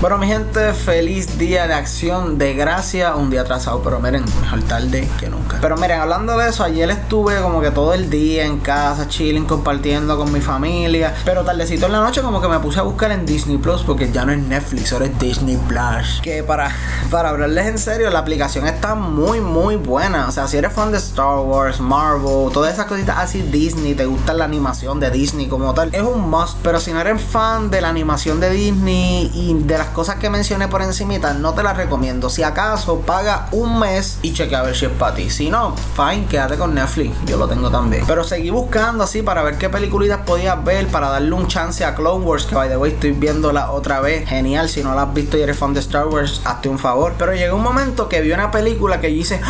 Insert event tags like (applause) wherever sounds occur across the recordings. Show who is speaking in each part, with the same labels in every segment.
Speaker 1: Bueno, mi gente, feliz día de acción de gracia. Un día atrasado, pero miren, mejor tarde que nunca. Pero miren, hablando de eso, ayer estuve como que todo el día en casa, chilling, compartiendo con mi familia. Pero tardecito en la noche, como que me puse a buscar en Disney Plus, porque ya no es Netflix, ahora es Disney Plus. Que para, (laughs) para hablarles en serio, la aplicación está muy, muy buena. O sea, si eres fan de Star Wars, Marvel, todas esas cositas así, Disney, te gusta la animación de Disney como tal, es un must. Pero si no eres fan de la animación de Disney y de las cosas que mencioné por encimita, no te las recomiendo. Si acaso, paga un mes y cheque a ver si es para ti. Si no, fine, quédate con Netflix. Yo lo tengo también. Pero seguí buscando así para ver qué películas podías ver para darle un chance a Clone Wars. Que by the way, estoy viéndola otra vez. Genial. Si no la has visto y eres fan de Star Wars, hazte un favor. Pero llegó un momento que vi una película que yo hice,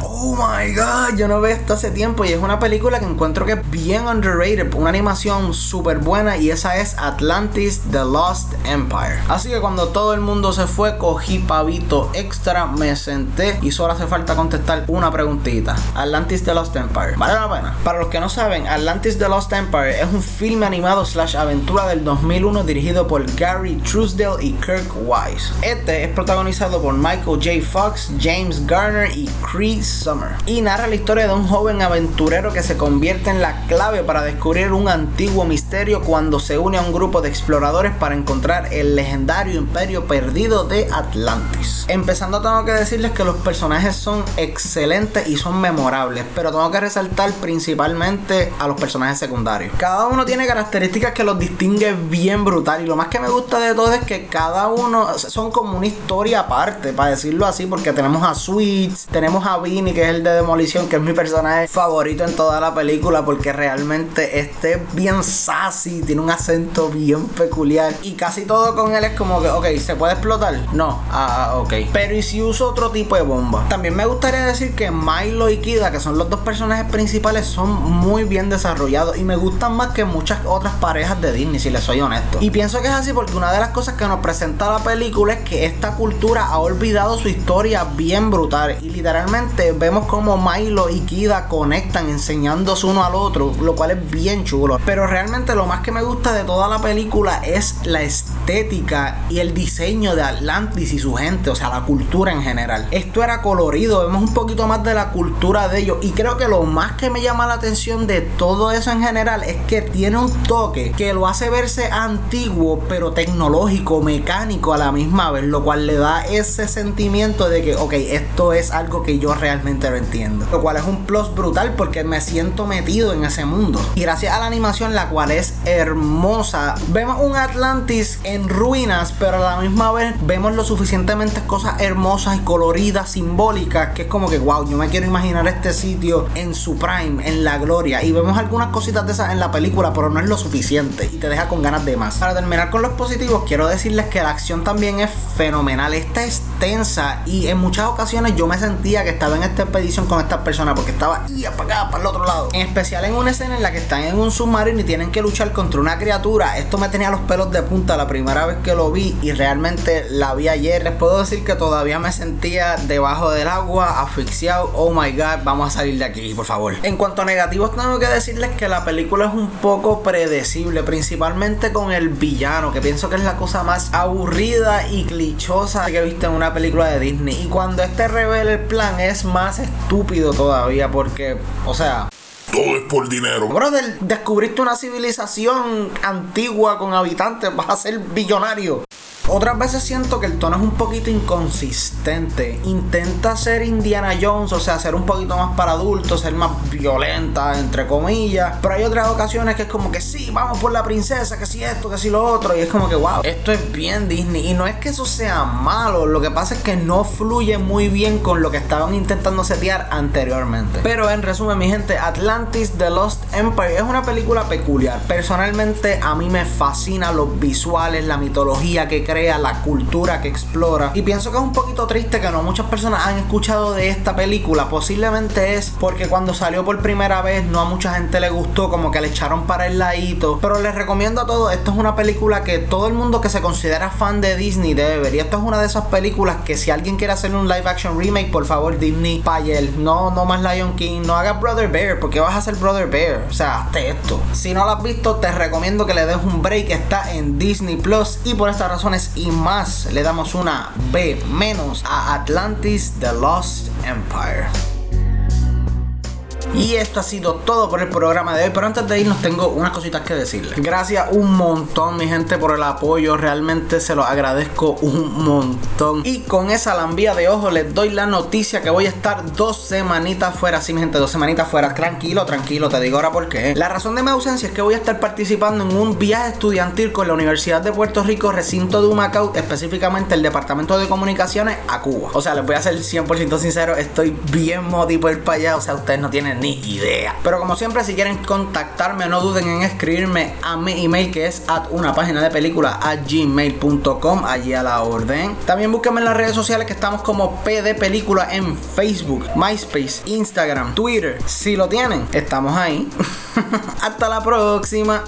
Speaker 1: oh my god, yo no veo esto hace tiempo. Y es una película que encuentro que es bien underrated. Una animación súper buena. Y esa es Atlantis The Lost Empire. Así que cuando todo el mundo se fue, cogí pavito extra, me senté y solo hace falta contestar una preguntita. Atlantis The Lost Empire. ¿Vale la pena? Para los que no saben, Atlantis The Lost Empire es un filme animado slash aventura del 2001 dirigido por Gary Truesdale y Kirk Wise. Este es protagonizado por Michael J. Fox, James Garner y Chris Summer. Y narra la historia de un joven aventurero que se convierte en la clave para descubrir un antiguo misterio cuando se une a un grupo de exploradores para encontrar el legendario imperio perdido de Atlantis. Empezando tengo que decirles que los personajes son excelentes y son memorables, pero tengo que resaltar principalmente a los personajes secundarios. Cada uno tiene características que los distingue bien brutal y lo más que me gusta de todo es que cada uno son como una historia aparte, para decirlo así, porque tenemos a Sweets, tenemos a Vinny que es el de Demolición, que es mi personaje favorito en toda la película porque realmente este es bien sassy, tiene un acento bien peculiar y casi todo con él es como que, ok, ¿se puede explotar? No, ah, ok. Pero ¿y si uso otro tipo de bomba? También me gustaría decir que Milo y Kida, que son los dos personajes principales, son muy bien desarrollados y me gustan más que muchas otras parejas de Disney, si les soy honesto. Y pienso que es así porque una de las cosas que nos presenta la película es que esta cultura ha olvidado su historia bien brutal y literalmente vemos como Milo y Kida conectan enseñándose uno al otro, lo cual es bien chulo. Pero realmente lo más que me gusta de toda la película es la estética y el diseño de Atlantis y su gente, o sea, la cultura en general. Esto era colorido, vemos un poquito más de la cultura de ellos y creo que lo más que me llama la atención de todo eso en general es que tiene un toque que lo hace verse antiguo pero tecnológico, mecánico a la misma vez, lo cual le da ese sentimiento de que, ok, esto es algo que yo realmente lo entiendo. Lo cual es un plus brutal porque me siento metido en ese mundo. Y gracias a la animación, la cual es hermosa, vemos un Atlantis en ruinas, pero a la misma vez vemos lo suficientemente cosas hermosas y coloridas, simbólicas, que es como que, wow, yo me quiero imaginar este sitio en su prime, en la gloria. Y vemos algunas cositas de esas en la película, pero no es lo suficiente y te deja con ganas de más. Para terminar con los positivos, quiero decirles que la acción también es fenomenal. Esta es tensa y en muchas ocasiones yo me sentía que estaba en esta expedición con estas personas porque estaba y para acá, para el otro lado. En especial en una escena en la que están en un submarino y tienen que luchar contra una criatura. Esto me tenía los pelos de punta la primera vez que lo vi y realmente la vi ayer. Les puedo decir que todavía me sentía debajo del agua, asfixiado. Oh my god, vamos a salir de aquí, por favor. En cuanto a negativos, tengo que decirles que la película es un poco predecible, principalmente con el villano, que pienso que es la cosa más aburrida y clichosa que he visto en una película de Disney. Y cuando este revela el plan, es más estúpido todavía, porque, o sea.
Speaker 2: Todo es por dinero.
Speaker 1: Brother, descubriste una civilización antigua con habitantes, vas a ser billonario. Otras veces siento que el tono es un poquito inconsistente. Intenta ser Indiana Jones, o sea, ser un poquito más para adultos, ser más violenta, entre comillas. Pero hay otras ocasiones que es como que sí, vamos por la princesa, que si esto, que si lo otro. Y es como que, wow, esto es bien Disney. Y no es que eso sea malo, lo que pasa es que no fluye muy bien con lo que estaban intentando setear anteriormente. Pero en resumen, mi gente, Atlantis The Lost Empire es una película peculiar. Personalmente, a mí me fascina los visuales, la mitología que crea la cultura que explora. Y pienso que es un poquito triste que no muchas personas han escuchado de esta película. Posiblemente es porque cuando salió por primera vez no a mucha gente le gustó, como que le echaron para el ladito. Pero les recomiendo a todos, esto es una película que todo el mundo que se considera fan de Disney debe ver. Y esto es una de esas películas que si alguien quiere hacer un live action remake, por favor Disney, Payel, no, no más Lion King, no hagas Brother Bear, porque vas a hacer Brother Bear. O sea, hazte esto. Si no lo has visto, te recomiendo que le des un break. Está en Disney Plus. Y por estas razones y más, le damos una B menos a Atlantis The Lost Empire. Y esto ha sido todo por el programa de hoy. Pero antes de irnos tengo unas cositas que decirles. Gracias un montón mi gente por el apoyo. Realmente se lo agradezco un montón. Y con esa lambía de ojo les doy la noticia que voy a estar dos semanitas fuera. Sí mi gente, dos semanitas fuera. Tranquilo, tranquilo. Te digo ahora por qué. La razón de mi ausencia es que voy a estar participando en un viaje estudiantil con la Universidad de Puerto Rico, recinto de Humacao, específicamente el Departamento de Comunicaciones a Cuba. O sea, les voy a ser 100% sincero. Estoy bien motivo para allá. O sea, ustedes no tienen ni idea. Pero como siempre, si quieren contactarme, no duden en escribirme a mi email que es at una página de película a gmail.com, allí a la orden. También búsquenme en las redes sociales que estamos como PD Película en Facebook, MySpace, Instagram, Twitter. Si lo tienen, estamos ahí. (laughs) Hasta la próxima.